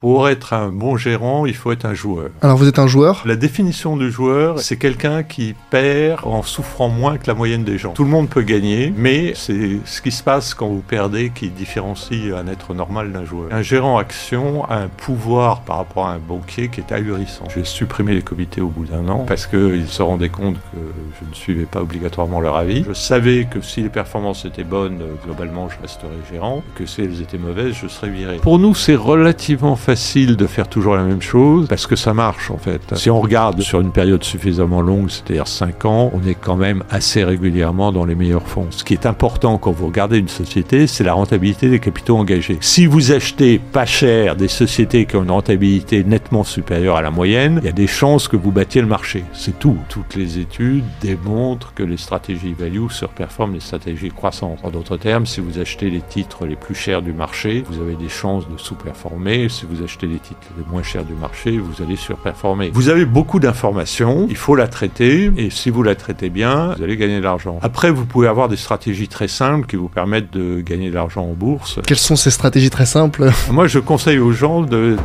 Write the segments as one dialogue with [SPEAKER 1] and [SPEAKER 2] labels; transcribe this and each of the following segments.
[SPEAKER 1] Pour être un bon gérant, il faut être un joueur.
[SPEAKER 2] Alors vous êtes un joueur?
[SPEAKER 1] La définition du joueur, c'est quelqu'un qui perd en souffrant moins que la moyenne des gens. Tout le monde peut gagner, mais c'est ce qui se passe quand vous perdez qui différencie un être normal d'un joueur. Un gérant action a un pouvoir par rapport à un banquier qui est ahurissant. J'ai supprimé les comités au bout d'un an parce qu'ils se rendaient compte que je ne suivais pas obligatoirement leur avis. Je savais que si les performances étaient bonnes, globalement je resterais gérant, que si elles étaient mauvaises, je serais viré. Pour nous, c'est relativement facile de faire toujours la même chose parce que ça marche en fait. Si on regarde sur une période suffisamment longue, c'est-à-dire 5 ans, on est quand même assez régulièrement dans les meilleurs fonds. Ce qui est important quand vous regardez une société, c'est la rentabilité des capitaux engagés. Si vous achetez pas cher des sociétés qui ont une rentabilité nettement supérieure à la moyenne, il y a des chances que vous battiez le marché. C'est tout. Toutes les études démontrent que les stratégies value surperforment les stratégies croissantes. En d'autres termes, si vous achetez les titres les plus chers du marché, vous avez des chances de sous-performer. Si vous vous achetez les titres les moins chers du marché, vous allez surperformer. Vous avez beaucoup d'informations, il faut la traiter, et si vous la traitez bien, vous allez gagner de l'argent. Après, vous pouvez avoir des stratégies très simples qui vous permettent de gagner de l'argent en bourse.
[SPEAKER 2] Quelles sont ces stratégies très simples?
[SPEAKER 1] Moi, je conseille aux gens de...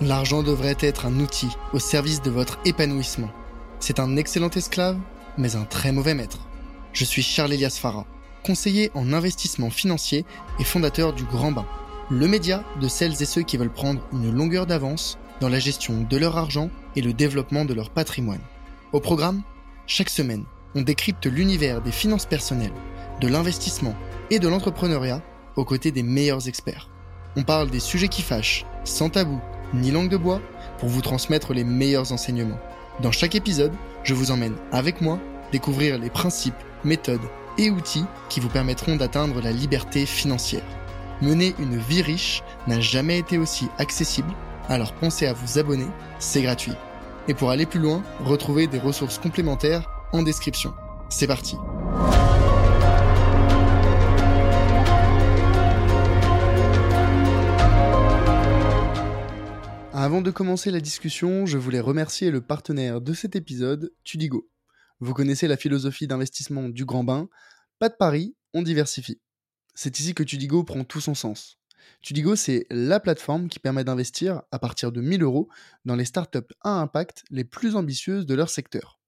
[SPEAKER 3] L'argent devrait être un outil au service de votre épanouissement. C'est un excellent esclave, mais un très mauvais maître. Je suis Charles Elias Farah, conseiller en investissement financier et fondateur du Grand Bain le média de celles et ceux qui veulent prendre une longueur d'avance dans la gestion de leur argent et le développement de leur patrimoine. Au programme, chaque semaine, on décrypte l'univers des finances personnelles, de l'investissement et de l'entrepreneuriat aux côtés des meilleurs experts. On parle des sujets qui fâchent, sans tabou ni langue de bois, pour vous transmettre les meilleurs enseignements. Dans chaque épisode, je vous emmène avec moi découvrir les principes, méthodes et outils qui vous permettront d'atteindre la liberté financière. Mener une vie riche n'a jamais été aussi accessible, alors pensez à vous abonner, c'est gratuit. Et pour aller plus loin, retrouvez des ressources complémentaires en description. C'est parti Avant de commencer la discussion, je voulais remercier le partenaire de cet épisode, Tudigo. Vous connaissez la philosophie d'investissement du grand bain, pas de pari, on diversifie. C'est ici que Tudigo prend tout son sens. Tudigo, c'est la plateforme qui permet d'investir à partir de 1000 euros dans les startups à impact les plus ambitieuses de leur secteur.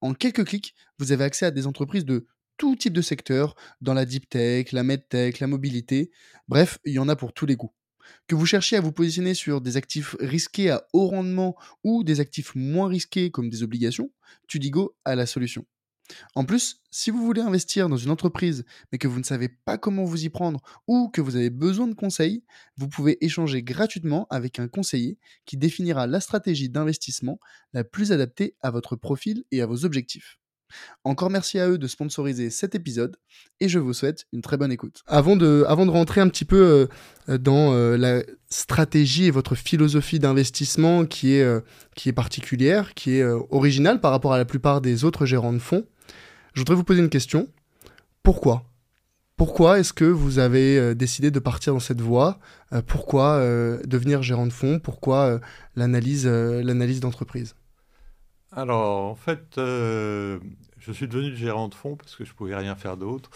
[SPEAKER 3] En quelques clics, vous avez accès à des entreprises de tout type de secteur, dans la deep tech, la medtech, la mobilité, bref, il y en a pour tous les goûts. Que vous cherchiez à vous positionner sur des actifs risqués à haut rendement ou des actifs moins risqués comme des obligations, Tudigo a la solution. En plus, si vous voulez investir dans une entreprise mais que vous ne savez pas comment vous y prendre ou que vous avez besoin de conseils, vous pouvez échanger gratuitement avec un conseiller qui définira la stratégie d'investissement la plus adaptée à votre profil et à vos objectifs. Encore merci à eux de sponsoriser cet épisode et je vous souhaite une très bonne écoute. Avant de, rentrer un petit peu euh, dans euh, la stratégie et votre philosophie d'investissement qui est, euh, qui est particulière, qui est originale par rapport à la plupart des autres gérants de fonds, je voudrais vous poser une question. Pourquoi? Pourquoi est-ce que vous avez euh, décidé de partir dans cette voie? Euh, Pourquoi euh, devenir gérant de fonds? Pourquoi l'analyse d'entreprise?
[SPEAKER 1] Alors, en fait, je suis devenu gérant de fonds parce que je ne pouvais rien faire d'autre.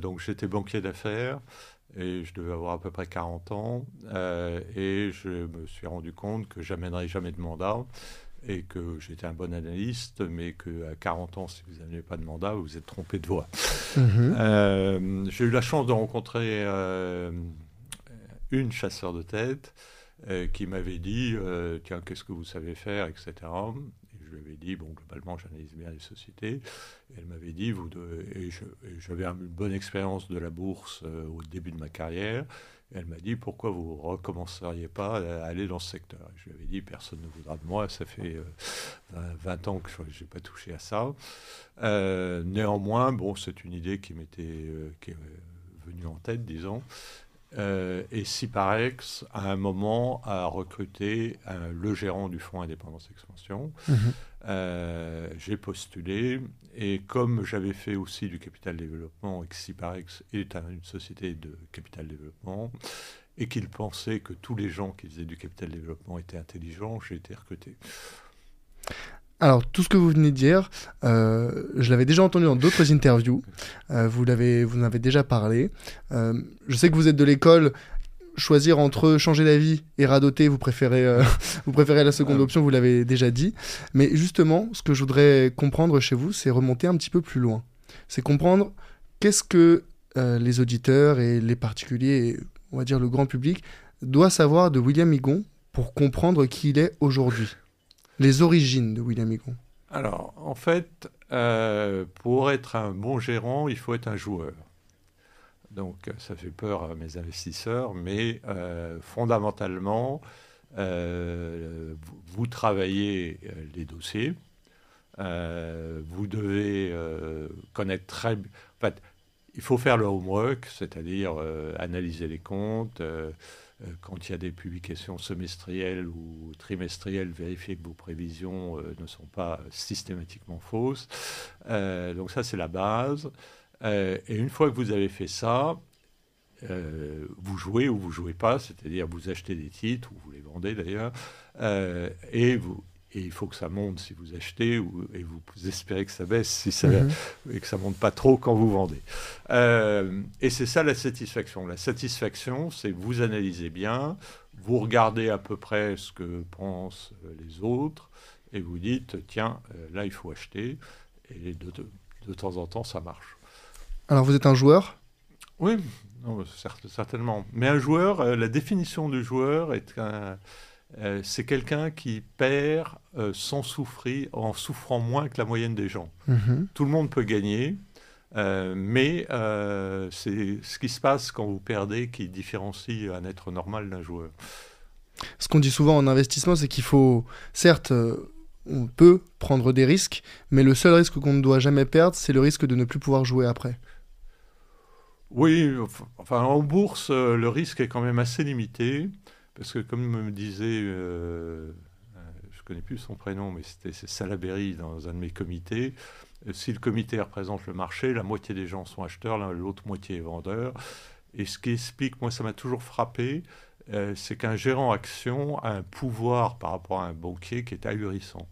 [SPEAKER 1] donc, j'étais banquier d'affaires et je devais avoir à peu près 40 ans. et je me suis rendu compte que j'amènerais jamais de mandat et que j'étais un bon analyste, mais qu'à 40 ans, si vous n'avez pas de mandat, vous êtes trompé de voie. Mhm. Euh, j'ai eu la chance de rencontrer euh, une chasseur de tête euh, qui m'avait dit Tiens, qu'est-ce que vous savez faire, etc. Et je lui avais dit Bon, globalement, j'analyse bien les sociétés. Et elle m'avait dit vous Et j'avais une bonne expérience de la bourse au début de ma carrière elle m'a dit pourquoi vous ne recommenceriez pas à aller dans ce secteur? Je lui avais dit personne ne voudra de moi, ça fait 20 euh, ans que je n'ai pas touché à ça. Euh, néanmoins, bon, c'est une idée qui m'était euh, venue en tête, disons. Et Ciparex, à un moment, a recruté le gérant du fonds Indépendance Expansion. Mhm. Euh, j'ai postulé et comme j'avais fait aussi du capital développement et que Ciparex est une société de capital développement et qu'il pensait que tous les gens qui faisaient du capital développement étaient intelligents, j'ai été recruté.
[SPEAKER 2] Alors, tout ce que vous venez de dire, euh, je l'avais déjà entendu dans d'autres interviews. Euh, vous, l'avez, vous en avez déjà parlé. je sais que vous êtes de l'école
[SPEAKER 3] choisir entre changer d'avis et radoter, vous préférez, euh, vous préférez la seconde option, vous l'avez déjà dit. Mais justement, ce que je voudrais comprendre chez vous, c'est remonter un petit peu plus loin. C'est comprendre qu'est-ce que euh, les auditeurs et les particuliers, et, on va dire le grand public, doit savoir de William Higon pour comprendre qui il est aujourd'hui. Les origines de William Higon.
[SPEAKER 1] Alors, en fait, euh, pour être un bon gérant, il faut être un joueur. Donc euh, ça fait peur à mes investisseurs, mais euh, fondamentalement, vous, travaillez les dossiers, vous devez connaître très bien... En fait, il faut faire le homework, c'est-à-dire analyser les comptes. Quand il y a des publications semestrielles ou trimestrielles, vérifier que vos prévisions ne sont pas systématiquement fausses. donc ça, c'est la base. Euh, et une fois que vous avez fait ça, euh, vous jouez ou vous jouez pas, c'est-à-dire vous achetez des titres ou vous les vendez d'ailleurs, euh, et vous et il faut que ça monte si vous achetez ou, et vous espérez que ça baisse si ça mhm. et que ça monte pas trop quand vous vendez. et c'est ça la satisfaction. La satisfaction, c'est vous analysez bien, vous regardez à peu près ce que pensent les autres et vous dites tiens là il faut acheter et de, de temps en temps ça marche.
[SPEAKER 3] Alors vous êtes un joueur?
[SPEAKER 1] Oui, certainement. Mais un joueur, euh, la définition du joueur est euh, c'est quelqu'un qui perd euh, sans souffrir, en souffrant moins que la moyenne des gens. Mhm. Tout le monde peut gagner, mais c'est ce qui se passe quand vous perdez qui différencie un être normal d'un joueur.
[SPEAKER 3] Ce qu'on dit souvent en investissement, c'est qu'il faut, certes, on peut prendre des risques, mais le seul risque qu'on ne doit jamais perdre, c'est le risque de ne plus pouvoir jouer après.
[SPEAKER 1] Oui, enfin en bourse, euh, le risque est quand même assez limité, parce que comme me disait, euh, euh, je ne connais plus son prénom, mais c'était Salaberry dans un de mes comités, si le comité représente le marché, la moitié des gens sont acheteurs, l'autre moitié est vendeur. Et ce qui explique, moi ça m'a toujours frappé, c'est qu'un gérant action a un pouvoir par rapport à un banquier qui est ahurissant.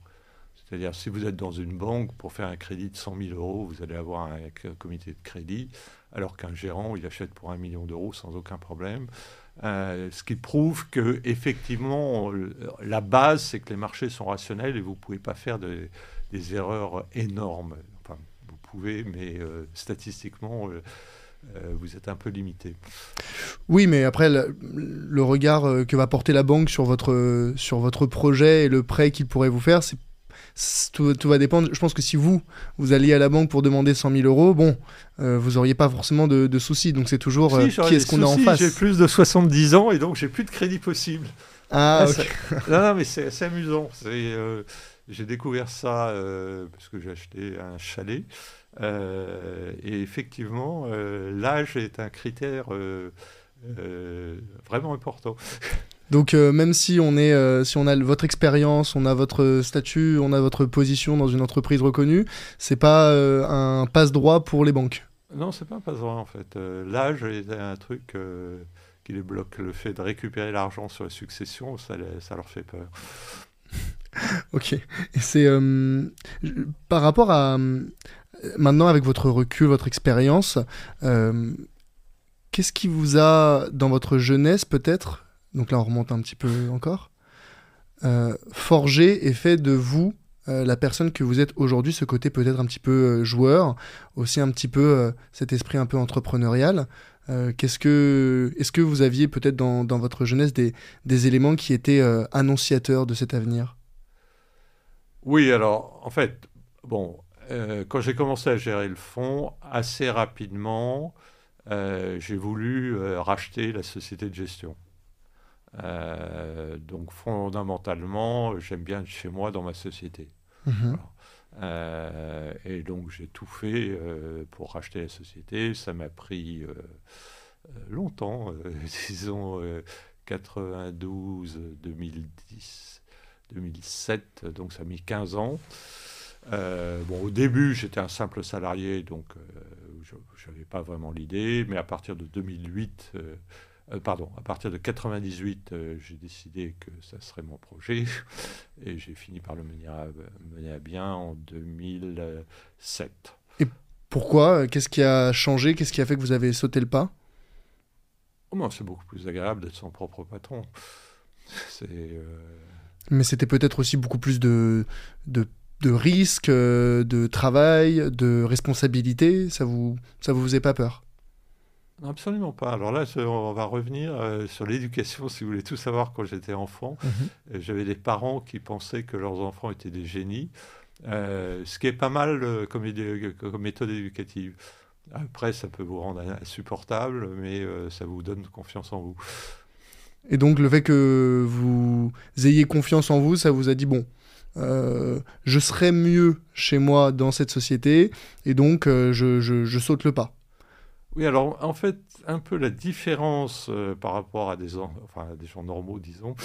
[SPEAKER 1] C'est-à-dire, si vous êtes dans une banque pour faire un crédit de 100 000 euros, vous allez avoir un, comité de crédit, alors qu'un gérant, il achète pour un million d'euros sans aucun problème. Euh, ce qui prouve que effectivement, la base, c'est que les marchés sont rationnels et vous ne pouvez pas faire des erreurs énormes. Enfin, vous pouvez, mais euh, statistiquement, euh, vous êtes un peu limité.
[SPEAKER 3] Oui, mais après, le, regard que va porter la banque sur votre, sur votre projet et le prêt qu'il pourrait vous faire, c'est tout, va dépendre. Je pense que si vous, vous alliez à la banque pour demander 100 000 euros, bon, euh, vous n'auriez pas forcément de, soucis. Donc c'est toujours euh, qui est-ce qu'on a en face?
[SPEAKER 1] J'ai plus de 70 ans et donc j'ai plus de crédit possible.
[SPEAKER 3] Ah, ok.
[SPEAKER 1] non, non, mais c'est amusant. Euh, j'ai découvert ça parce que j'ai acheté un chalet. et effectivement, l'âge est un critère vraiment important.
[SPEAKER 3] Donc euh, même si on est, euh, si on a votre expérience, on a votre statut, on a votre position dans une entreprise reconnue, c'est pas euh, un passe droit pour les banques.
[SPEAKER 1] Non, c'est pas un passe droit en fait. L'âge est un truc qui les bloque. Le fait de récupérer l'argent sur la succession, ça, ça leur fait peur.
[SPEAKER 3] ok. C'est par rapport à maintenant avec votre recul, votre expérience. Qu'est-ce qui vous a, dans votre jeunesse peut-être, donc là on remonte un petit peu encore, euh, forgé et fait de vous euh, la personne que vous êtes aujourd'hui, ce côté peut-être un petit peu euh, joueur, aussi un petit peu cet esprit un peu entrepreneurial. qu'est-ce que, est-ce que vous aviez peut-être dans, votre jeunesse des, des éléments qui étaient annonciateurs de cet avenir?
[SPEAKER 1] Oui, alors en fait, bon, quand j'ai commencé à gérer le fonds, assez rapidement, j'ai voulu racheter la société de gestion. Euh, donc fondamentalement, j'aime bien être chez moi dans ma société. Mhm. Euh, et donc j'ai tout fait euh, pour racheter la société. Ça m'a pris longtemps, disons 92, 2010, 2007, donc ça a mis 15 ans. bon, au début, j'étais un simple salarié, donc je n'avais pas vraiment l'idée, mais à partir de 2008, euh, pardon, à partir de 98, euh, j'ai décidé que ça serait mon projet et j'ai fini par le mener à, bien en 2007.
[SPEAKER 3] Et pourquoi Qu'est-ce qui a changé Qu'est-ce qui a fait que vous avez sauté le pas?
[SPEAKER 1] Oh, c'est beaucoup plus agréable d'être son propre patron.
[SPEAKER 2] Euh, Mais c'était peut-être aussi beaucoup plus de, de, de risques, euh, de travail, de responsabilité. Ça vous, ça vous faisait pas peur?
[SPEAKER 1] Absolument pas. Alors là, on va revenir euh, sur l'éducation, si vous voulez tout savoir, quand j'étais enfant. Mhm. J'avais des parents qui pensaient que leurs enfants étaient des génies, ce qui est pas mal comme, comme, méthode éducative. Après, ça peut vous rendre insupportable, mais ça vous donne confiance en vous.
[SPEAKER 2] Et donc le fait que vous ayez confiance en vous, ça vous a dit, bon, euh, je serai mieux chez moi dans cette société, et donc euh, je, saute le pas.
[SPEAKER 1] Oui, alors en fait, un peu la différence euh, par rapport à des, enfin, des gens normaux, disons,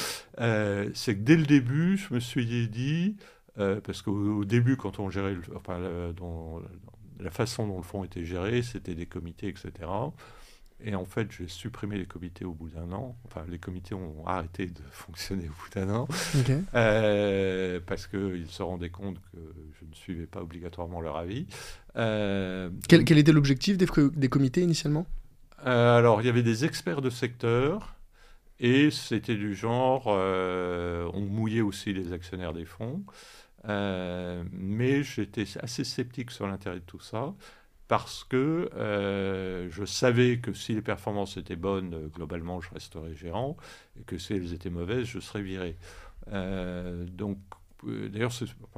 [SPEAKER 1] c'est que dès le début, je me suis dit, parce qu'au début, quand on gérait, enfin, dans, la façon dont le fonds était géré, c'était des comités, etc. Et en fait, j'ai supprimé les comités au bout d'un an. Enfin, les comités ont arrêté de fonctionner au bout d'un an. Euh, parce qu'ils se rendaient compte que je ne suivais pas obligatoirement leur avis.
[SPEAKER 2] Euh, quel, quel, était l'objectif des, des, comités initialement?
[SPEAKER 1] Euh, Alors, il y avait des experts de secteur. Et c'était du genre, on mouillait aussi les actionnaires des fonds. mais j'étais assez sceptique sur l'intérêt de tout ça parce que euh, je savais que si les performances étaient bonnes, euh, globalement, je resterais gérant, et que si elles étaient mauvaises, je serais viré. Euh, donc, d'ailleurs,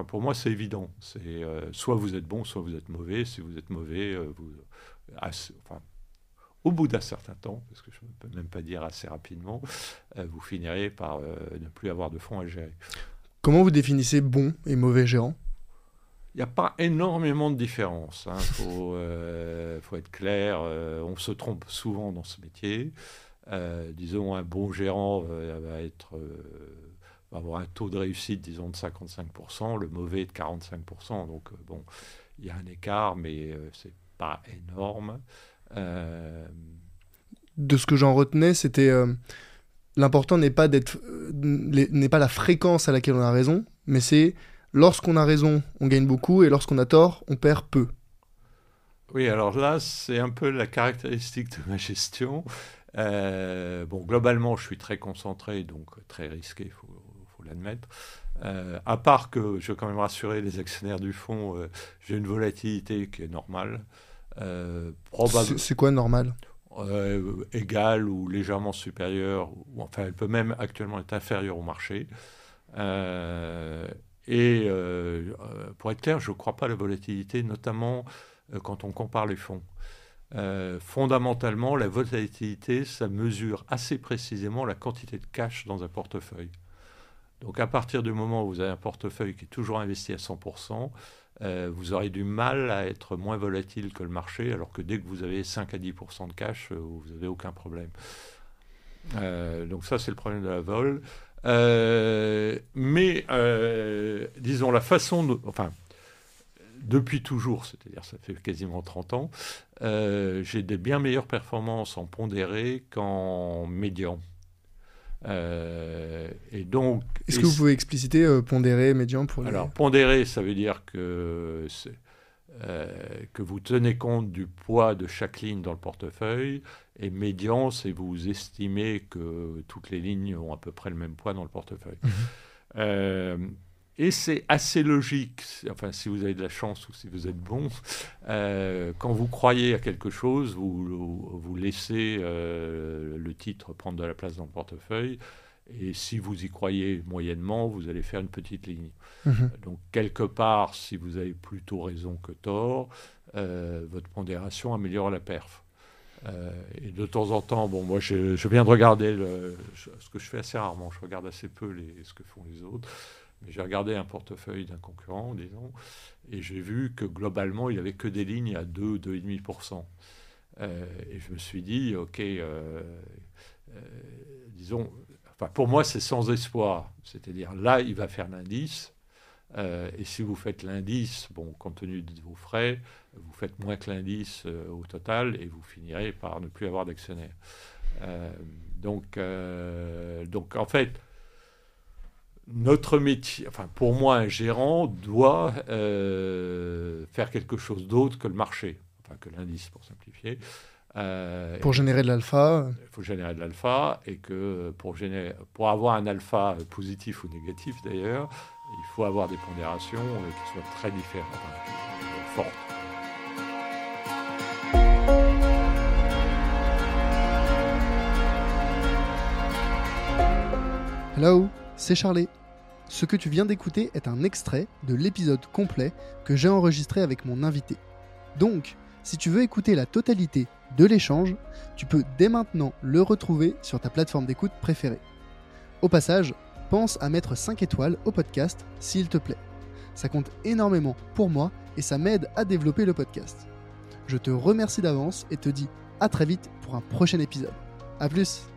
[SPEAKER 1] pour moi, c'est évident. C'est soit vous êtes bon, soit vous êtes mauvais. Si vous êtes mauvais, au bout d'un certain temps, parce que je ne peux même pas dire assez rapidement, vous finirez par ne plus avoir de fonds à gérer.
[SPEAKER 2] Comment vous définissez bon et mauvais gérant?
[SPEAKER 1] Il n'y a pas énormément de différence. Il hein. faut, euh, faut, être clair. Euh, on se trompe souvent dans ce métier. Euh, disons, un bon gérant va, va avoir un taux de réussite, disons, de 55%, le mauvais de 45%. Donc, bon, il y a un écart, mais c'est pas énorme.
[SPEAKER 2] De ce que j'en retenais, c'était l'important n'est pas d'être, n'est pas la fréquence à laquelle on a raison, mais c'est lorsqu'on a raison, on gagne beaucoup, et lorsqu'on a tort, on perd peu.
[SPEAKER 1] Oui, alors là, c'est un peu la caractéristique de ma gestion. Euh, bon, globalement, je suis très concentré, donc très risqué, il faut, l'admettre. Euh, à part que, je veux quand même rassurer les actionnaires du fonds, euh, j'ai une volatilité qui est normale.
[SPEAKER 2] c'est quoi normal?
[SPEAKER 1] Égale ou légèrement supérieure, ou, enfin, elle peut même actuellement être inférieure au marché. Et euh, euh, pour être clair, je ne crois pas à la volatilité, notamment euh, quand on compare les fonds. fondamentalement, la volatilité, ça mesure assez précisément la quantité de cash dans un portefeuille. Donc à partir du moment où vous avez un portefeuille qui est toujours investi à 100%, vous aurez du mal à être moins volatile que le marché, alors que dès que vous avez 5 à 10% de cash, vous n'avez aucun problème. donc ça, c'est le problème de la vol. Euh, mais, euh, disons, la façon, de, enfin, depuis toujours, c'est-à-dire ça fait quasiment 30 ans, euh, j'ai des bien meilleures performances en pondéré qu'en médian. et donc,
[SPEAKER 2] est-ce que vous pouvez expliciter pondéré, médian pour
[SPEAKER 1] Alors pondéré, ça veut dire que que vous tenez compte du poids de chaque ligne dans le portefeuille et médian, c'est vous estimez que toutes les lignes ont à peu près le même poids dans le portefeuille. Mhm. Euh, et c'est assez logique, enfin si vous avez de la chance ou si vous êtes bon, euh, quand vous croyez à quelque chose, vous, vous laissez euh, le titre prendre de la place dans le portefeuille. Et si vous y croyez moyennement, vous allez faire une petite ligne. Mhm. Donc quelque part, si vous avez plutôt raison que tort, votre pondération améliore la perf. Euh, et de temps en temps, bon, moi, je, viens de regarder le, ce que je fais assez rarement. Je regarde assez peu les, ce que font les autres. Mais j'ai regardé un portefeuille d'un concurrent, disons, et j'ai vu que globalement, il n'y avait que des lignes à 2, 2,5%. Euh, et je me suis dit, OK, euh, euh, disons, enfin, pour moi, c'est sans espoir. C'est-à-dire, là, il va faire l'indice. et si vous faites l'indice, bon, compte tenu de vos frais, vous faites moins que l'indice euh, au total et vous finirez par ne plus avoir d'actionnaires. Euh, donc, euh, donc, en fait, notre métier, enfin, pour moi, un gérant doit faire quelque chose d'autre que le marché, enfin, que l'indice pour simplifier.
[SPEAKER 2] Euh, pour générer de l'alpha
[SPEAKER 1] Il faut générer de l'alpha et que pour, générer, pour avoir un alpha positif ou négatif d'ailleurs, il faut avoir des pondérations euh, qui soient très différentes, fortes.
[SPEAKER 3] Hello, c'est Charlie. Ce que tu viens d'écouter est un extrait de l'épisode complet que j'ai enregistré avec mon invité. Donc, si tu veux écouter la totalité de l'échange, tu peux dès maintenant le retrouver sur ta plateforme d'écoute préférée. Au passage, pense à mettre 5 étoiles au podcast s'il te plaît. Ça compte énormément pour moi et ça m'aide à développer le podcast. Je te remercie d'avance et te dis à très vite pour un prochain épisode. A plus